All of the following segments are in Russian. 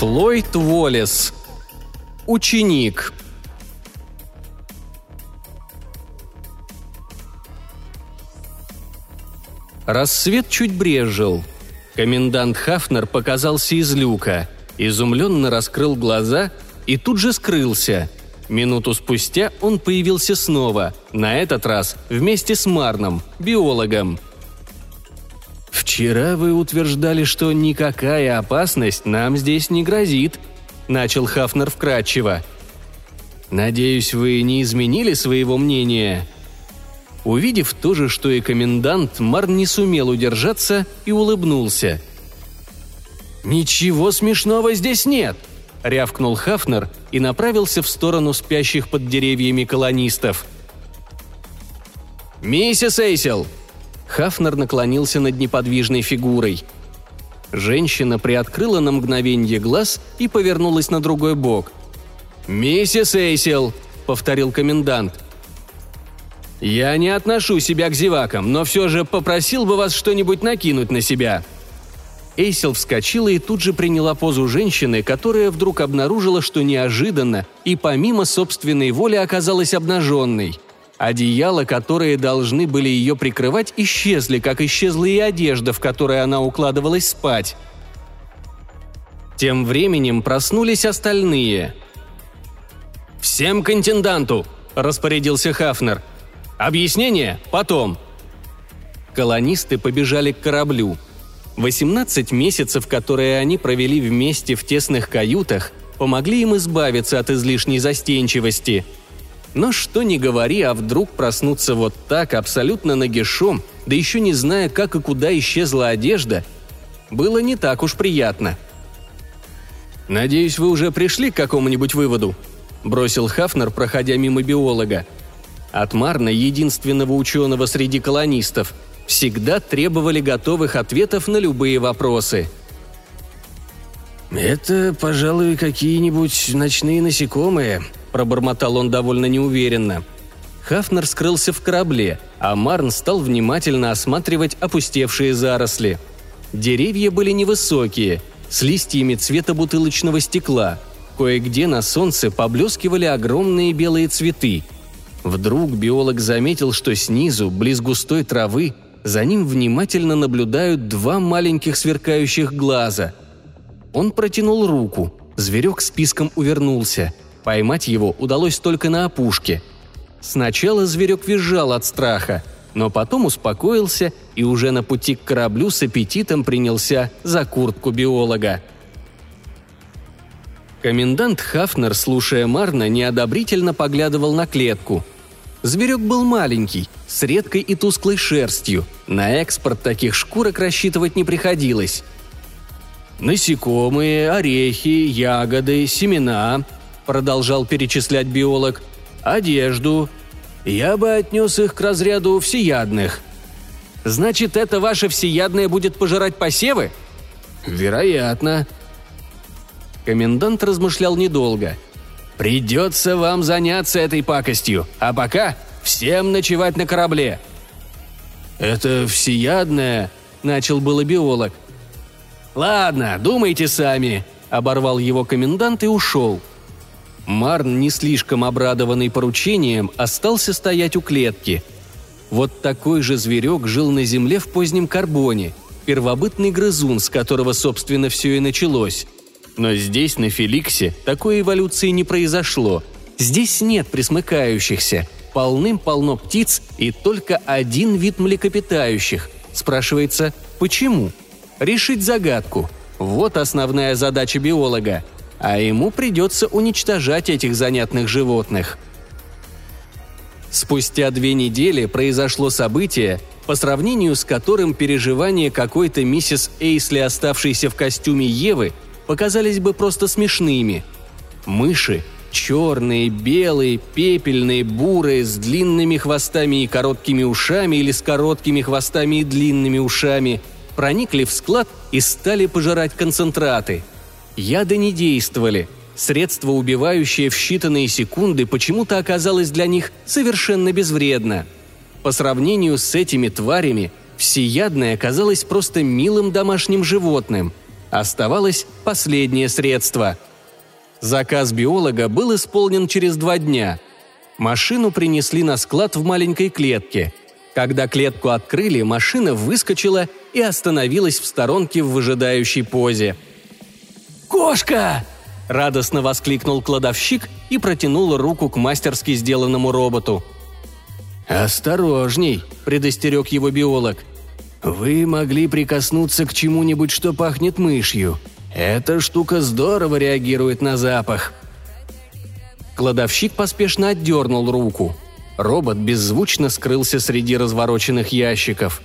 Флойд Уоллес. Ученик. Рассвет чуть брежил. Комендант Хафнер показался из люка, изумленно раскрыл глаза и тут же скрылся. Минуту спустя он появился снова, на этот раз вместе с Марном, биологом. «Вчера вы утверждали, что никакая опасность нам здесь не грозит», – начал Хафнер вкратчиво. «Надеюсь, вы не изменили своего мнения?» Увидев то же, что и комендант, Марн не сумел удержаться и улыбнулся. «Ничего смешного здесь нет!» – рявкнул Хафнер и направился в сторону спящих под деревьями колонистов. «Миссис Эйсел!» Хафнер наклонился над неподвижной фигурой. Женщина приоткрыла на мгновенье глаз и повернулась на другой бок. «Миссис Эйсел!» – повторил комендант – «Я не отношу себя к зевакам, но все же попросил бы вас что-нибудь накинуть на себя». Эйсел вскочила и тут же приняла позу женщины, которая вдруг обнаружила, что неожиданно и помимо собственной воли оказалась обнаженной. Одеяла, которые должны были ее прикрывать, исчезли, как исчезла и одежда, в которой она укладывалась спать. Тем временем проснулись остальные. «Всем к интенданту!» – распорядился Хафнер. Объяснение потом. Колонисты побежали к кораблю. 18 месяцев, которые они провели вместе в тесных каютах, помогли им избавиться от излишней застенчивости. Но что ни говори, а вдруг проснуться вот так, абсолютно нагишом, да еще не зная, как и куда исчезла одежда, было не так уж приятно. «Надеюсь, вы уже пришли к какому-нибудь выводу?» – бросил Хафнер, проходя мимо биолога – от Марна, единственного ученого среди колонистов, всегда требовали готовых ответов на любые вопросы. «Это, пожалуй, какие-нибудь ночные насекомые», – пробормотал он довольно неуверенно. Хафнер скрылся в корабле, а Марн стал внимательно осматривать опустевшие заросли. Деревья были невысокие, с листьями цвета бутылочного стекла. Кое-где на солнце поблескивали огромные белые цветы – Вдруг биолог заметил, что снизу, близ густой травы, за ним внимательно наблюдают два маленьких сверкающих глаза. Он протянул руку, зверек списком увернулся. Поймать его удалось только на опушке. Сначала зверек визжал от страха, но потом успокоился и уже на пути к кораблю с аппетитом принялся за куртку биолога. Комендант Хафнер, слушая Марна, неодобрительно поглядывал на клетку. Зверек был маленький, с редкой и тусклой шерстью. На экспорт таких шкурок рассчитывать не приходилось. «Насекомые, орехи, ягоды, семена», – продолжал перечислять биолог, – «одежду. Я бы отнес их к разряду всеядных». «Значит, это ваше всеядное будет пожирать посевы?» «Вероятно», Комендант размышлял недолго. «Придется вам заняться этой пакостью, а пока всем ночевать на корабле». «Это всеядное», — начал было биолог. «Ладно, думайте сами», — оборвал его комендант и ушел. Марн, не слишком обрадованный поручением, остался стоять у клетки. Вот такой же зверек жил на Земле в позднем карбоне, первобытный грызун, с которого, собственно, все и началось. Но здесь, на Феликсе, такой эволюции не произошло. Здесь нет присмыкающихся. Полным-полно птиц и только один вид млекопитающих. Спрашивается, почему? Решить загадку. Вот основная задача биолога. А ему придется уничтожать этих занятных животных. Спустя две недели произошло событие, по сравнению с которым переживание какой-то миссис Эйсли, оставшейся в костюме Евы, показались бы просто смешными. Мыши – черные, белые, пепельные, бурые, с длинными хвостами и короткими ушами или с короткими хвостами и длинными ушами – проникли в склад и стали пожирать концентраты. Яды не действовали. Средство, убивающее в считанные секунды, почему-то оказалось для них совершенно безвредно. По сравнению с этими тварями, всеядное оказалось просто милым домашним животным – Оставалось последнее средство. Заказ биолога был исполнен через два дня. Машину принесли на склад в маленькой клетке. Когда клетку открыли, машина выскочила и остановилась в сторонке в выжидающей позе. «Кошка!» – радостно воскликнул кладовщик и протянул руку к мастерски сделанному роботу. «Осторожней!» – предостерег его биолог. «Вы могли прикоснуться к чему-нибудь, что пахнет мышью. Эта штука здорово реагирует на запах». Кладовщик поспешно отдернул руку. Робот беззвучно скрылся среди развороченных ящиков.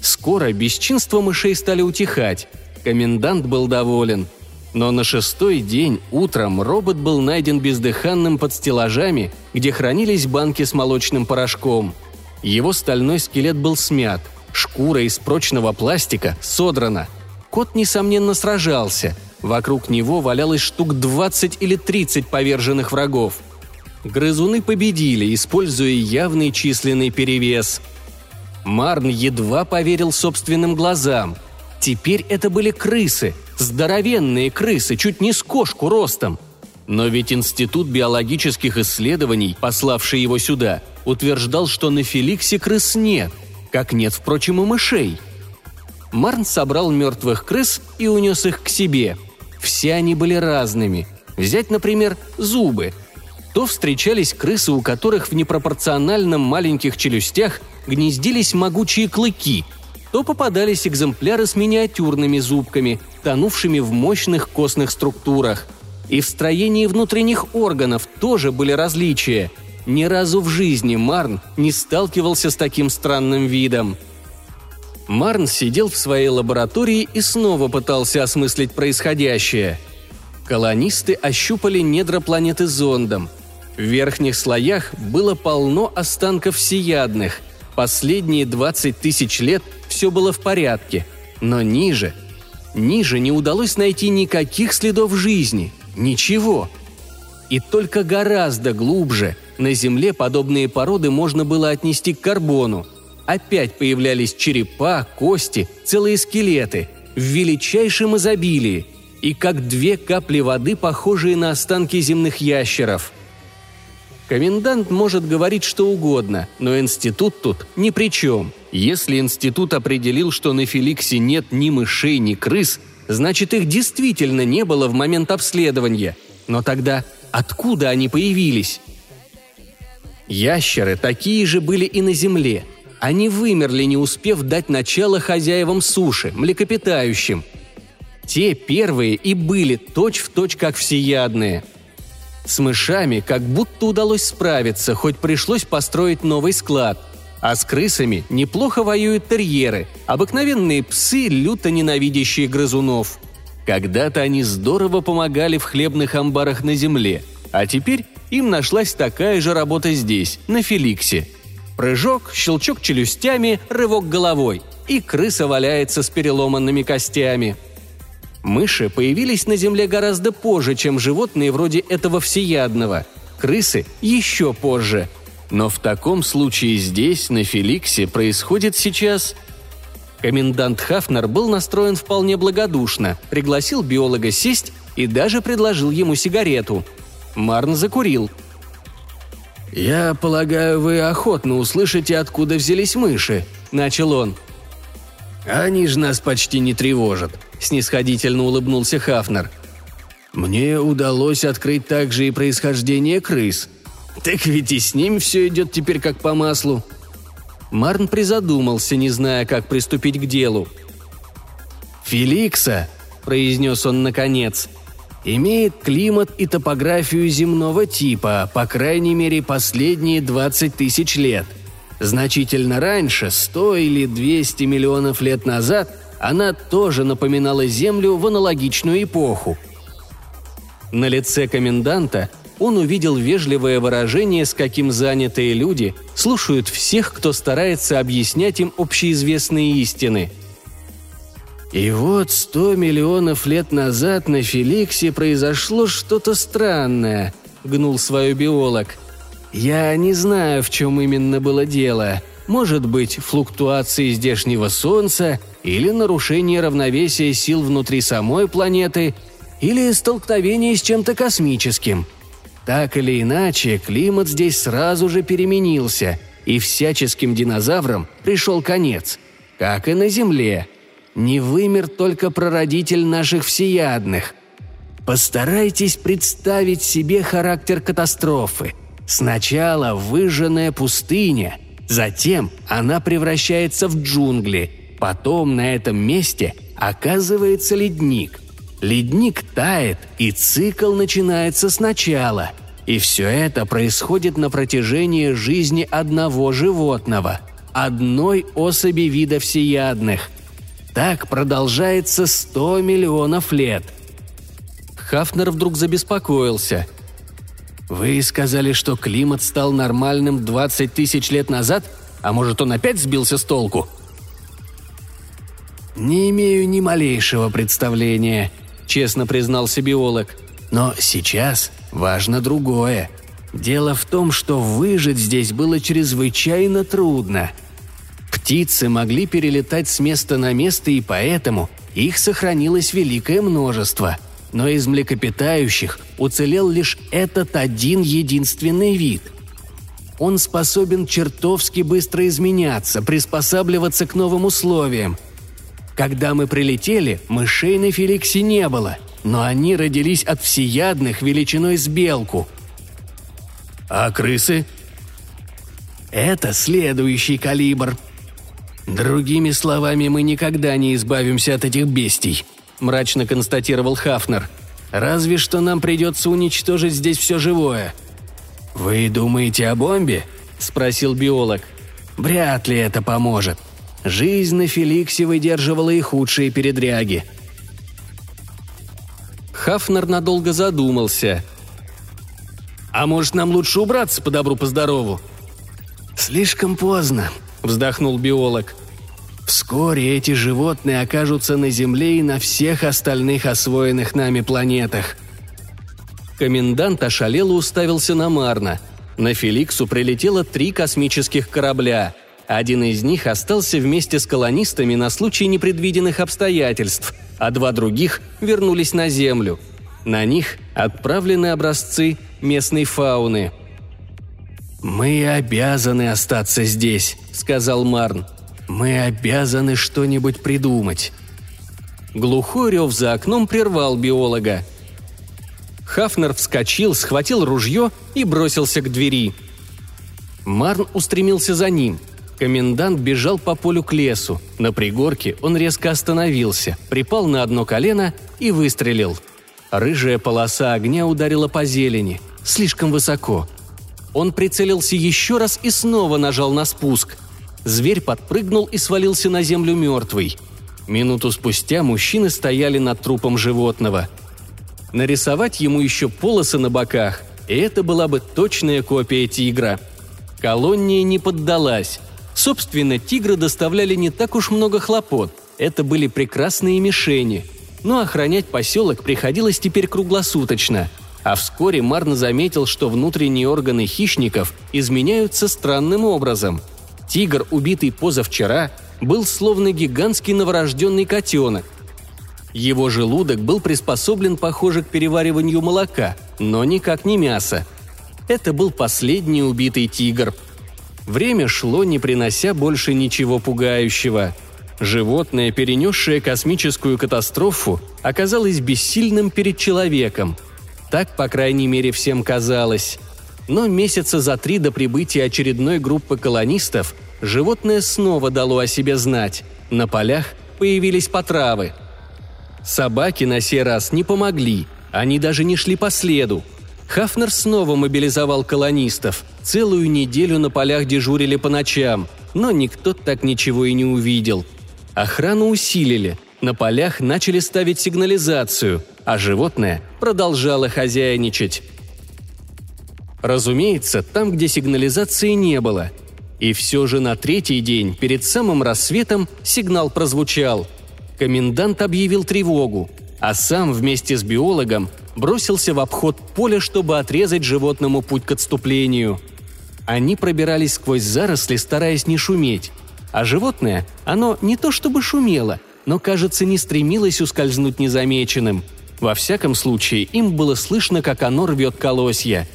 Скоро бесчинства мышей стали утихать. Комендант был доволен. Но на шестой день утром робот был найден бездыханным под стеллажами, где хранились банки с молочным порошком. Его стальной скелет был смят, шкура из прочного пластика содрана. Кот, несомненно, сражался. Вокруг него валялось штук 20 или 30 поверженных врагов. Грызуны победили, используя явный численный перевес. Марн едва поверил собственным глазам. Теперь это были крысы, здоровенные крысы, чуть не с кошку ростом. Но ведь Институт биологических исследований, пославший его сюда, утверждал, что на Феликсе крыс нет, как нет, впрочем, и мышей. Марн собрал мертвых крыс и унес их к себе. Все они были разными. Взять, например, зубы – то встречались крысы, у которых в непропорциональном маленьких челюстях гнездились могучие клыки, то попадались экземпляры с миниатюрными зубками, тонувшими в мощных костных структурах. И в строении внутренних органов тоже были различия. Ни разу в жизни Марн не сталкивался с таким странным видом. Марн сидел в своей лаборатории и снова пытался осмыслить происходящее. Колонисты ощупали недра планеты зондом – в верхних слоях было полно останков всеядных. Последние 20 тысяч лет все было в порядке. Но ниже... Ниже не удалось найти никаких следов жизни. Ничего. И только гораздо глубже на Земле подобные породы можно было отнести к карбону. Опять появлялись черепа, кости, целые скелеты в величайшем изобилии и как две капли воды, похожие на останки земных ящеров – Комендант может говорить что угодно, но институт тут ни при чем. Если институт определил, что на Феликсе нет ни мышей, ни крыс, значит их действительно не было в момент обследования. Но тогда откуда они появились? Ящеры такие же были и на Земле. Они вымерли, не успев дать начало хозяевам суши, млекопитающим. Те первые и были точь-в-точь точь как всеядные – с мышами как будто удалось справиться, хоть пришлось построить новый склад. А с крысами неплохо воюют терьеры, обыкновенные псы, люто ненавидящие грызунов. Когда-то они здорово помогали в хлебных амбарах на земле, а теперь им нашлась такая же работа здесь, на Феликсе. Прыжок, щелчок челюстями, рывок головой, и крыса валяется с переломанными костями – Мыши появились на Земле гораздо позже, чем животные вроде этого всеядного. Крысы еще позже. Но в таком случае здесь, на Феликсе, происходит сейчас... Комендант Хафнер был настроен вполне благодушно, пригласил биолога сесть и даже предложил ему сигарету. Марн закурил. «Я полагаю, вы охотно услышите, откуда взялись мыши», — начал он. «Они же нас почти не тревожат», – снисходительно улыбнулся Хафнер. «Мне удалось открыть также и происхождение крыс. Так ведь и с ним все идет теперь как по маслу». Марн призадумался, не зная, как приступить к делу. «Феликса», – произнес он наконец, – «имеет климат и топографию земного типа, по крайней мере, последние 20 тысяч лет – Значительно раньше, 100 или 200 миллионов лет назад, она тоже напоминала Землю в аналогичную эпоху. На лице коменданта он увидел вежливое выражение, с каким занятые люди слушают всех, кто старается объяснять им общеизвестные истины. И вот сто миллионов лет назад на Феликсе произошло что-то странное, гнул свой биолог – я не знаю, в чем именно было дело. может быть флуктуации здешнего Солнца или нарушение равновесия сил внутри самой планеты, или столкновение с чем-то космическим. Так или иначе, климат здесь сразу же переменился, и всяческим динозаврам пришел конец, как и на Земле. Не вымер только прародитель наших всеядных. Постарайтесь представить себе характер катастрофы. Сначала выжженная пустыня, затем она превращается в джунгли, потом на этом месте оказывается ледник. Ледник тает, и цикл начинается сначала. И все это происходит на протяжении жизни одного животного, одной особи вида всеядных. Так продолжается 100 миллионов лет. Хафнер вдруг забеспокоился. «Вы сказали, что климат стал нормальным 20 тысяч лет назад? А может, он опять сбился с толку?» «Не имею ни малейшего представления», – честно признался биолог. «Но сейчас важно другое. Дело в том, что выжить здесь было чрезвычайно трудно. Птицы могли перелетать с места на место, и поэтому их сохранилось великое множество. Но из млекопитающих уцелел лишь этот один единственный вид. Он способен чертовски быстро изменяться, приспосабливаться к новым условиям – когда мы прилетели, мышей на Феликсе не было, но они родились от всеядных величиной с белку. А крысы? Это следующий калибр. Другими словами, мы никогда не избавимся от этих бестий, мрачно констатировал Хафнер. Разве что нам придется уничтожить здесь все живое. Вы думаете о бомбе? спросил биолог. Вряд ли это поможет. Жизнь на Феликсе выдерживала и худшие передряги. Хафнер надолго задумался. «А может, нам лучше убраться по добру, по здорову?» «Слишком поздно», — вздохнул биолог. «Вскоре эти животные окажутся на Земле и на всех остальных освоенных нами планетах». Комендант ошалело уставился на Марна. На Феликсу прилетело три космических корабля — один из них остался вместе с колонистами на случай непредвиденных обстоятельств, а два других вернулись на Землю. На них отправлены образцы местной фауны. «Мы обязаны остаться здесь», — сказал Марн. «Мы обязаны что-нибудь придумать». Глухой рев за окном прервал биолога. Хафнер вскочил, схватил ружье и бросился к двери. Марн устремился за ним — Комендант бежал по полю к лесу. На пригорке он резко остановился, припал на одно колено и выстрелил. Рыжая полоса огня ударила по зелени, слишком высоко. Он прицелился еще раз и снова нажал на спуск. Зверь подпрыгнул и свалился на землю мертвый. Минуту спустя мужчины стояли над трупом животного. Нарисовать ему еще полосы на боках, и это была бы точная копия тигра. Колония не поддалась. Собственно, тигры доставляли не так уж много хлопот. Это были прекрасные мишени. Но охранять поселок приходилось теперь круглосуточно. А вскоре Марн заметил, что внутренние органы хищников изменяются странным образом. Тигр, убитый позавчера, был словно гигантский новорожденный котенок. Его желудок был приспособлен, похоже, к перевариванию молока, но никак не мяса. Это был последний убитый тигр – Время шло, не принося больше ничего пугающего. Животное, перенесшее космическую катастрофу, оказалось бессильным перед человеком. Так, по крайней мере, всем казалось. Но месяца за три до прибытия очередной группы колонистов животное снова дало о себе знать. На полях появились потравы. Собаки на сей раз не помогли, они даже не шли по следу – Хафнер снова мобилизовал колонистов. Целую неделю на полях дежурили по ночам, но никто так ничего и не увидел. Охрану усилили, на полях начали ставить сигнализацию, а животное продолжало хозяйничать. Разумеется, там, где сигнализации не было. И все же на третий день, перед самым рассветом, сигнал прозвучал. Комендант объявил тревогу, а сам вместе с биологом бросился в обход поля, чтобы отрезать животному путь к отступлению. Они пробирались сквозь заросли, стараясь не шуметь. А животное, оно не то чтобы шумело, но, кажется, не стремилось ускользнуть незамеченным. Во всяком случае, им было слышно, как оно рвет колосья.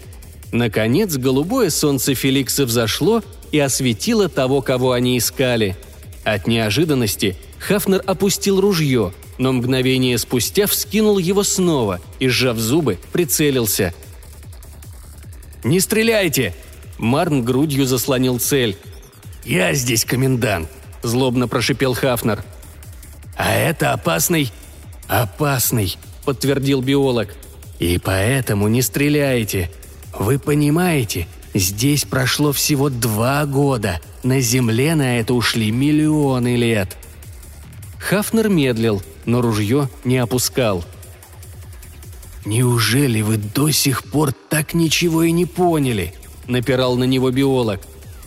Наконец, голубое солнце Феликса взошло и осветило того, кого они искали. От неожиданности Хафнер опустил ружье, но мгновение спустя вскинул его снова и, сжав зубы, прицелился. «Не стреляйте!» Марн грудью заслонил цель. «Я здесь комендант», – злобно прошипел Хафнер. «А это опасный?» «Опасный», – подтвердил биолог. «И поэтому не стреляйте. Вы понимаете, здесь прошло всего два года. На Земле на это ушли миллионы лет». Хафнер медлил, но ружье не опускал. «Неужели вы до сих пор так ничего и не поняли?» – напирал на него биолог.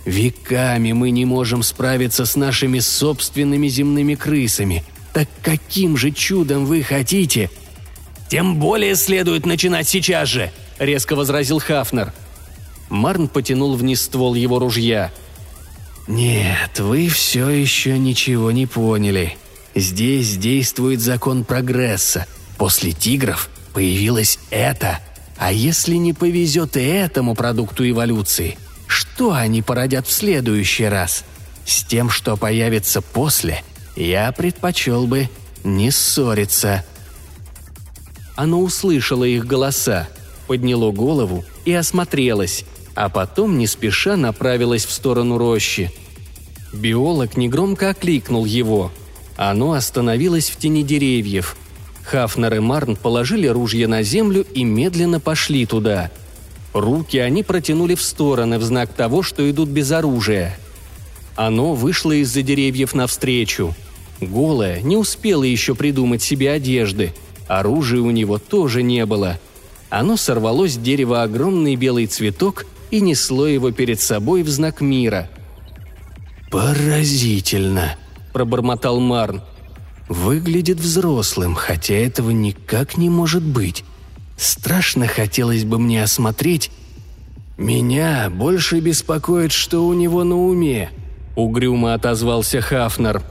«Веками мы не можем справиться с нашими собственными земными крысами. Так каким же чудом вы хотите?» «Тем более следует начинать сейчас же!» – резко возразил Хафнер. Марн потянул вниз ствол его ружья. «Нет, вы все еще ничего не поняли. Здесь действует закон прогресса. После тигров появилось это – а если не повезет и этому продукту эволюции, что они породят в следующий раз? С тем, что появится после, я предпочел бы не ссориться. Оно услышало их голоса, подняло голову и осмотрелось, а потом не спеша направилось в сторону рощи. Биолог негромко окликнул его. Оно остановилось в тени деревьев – Хафнер и Марн положили ружья на землю и медленно пошли туда. Руки они протянули в стороны в знак того, что идут без оружия. Оно вышло из-за деревьев навстречу. Голое не успело еще придумать себе одежды. Оружия у него тоже не было. Оно сорвало с дерева огромный белый цветок и несло его перед собой в знак мира. «Поразительно!» – пробормотал Марн – Выглядит взрослым, хотя этого никак не может быть. Страшно хотелось бы мне осмотреть. Меня больше беспокоит, что у него на уме, угрюмо отозвался Хафнер.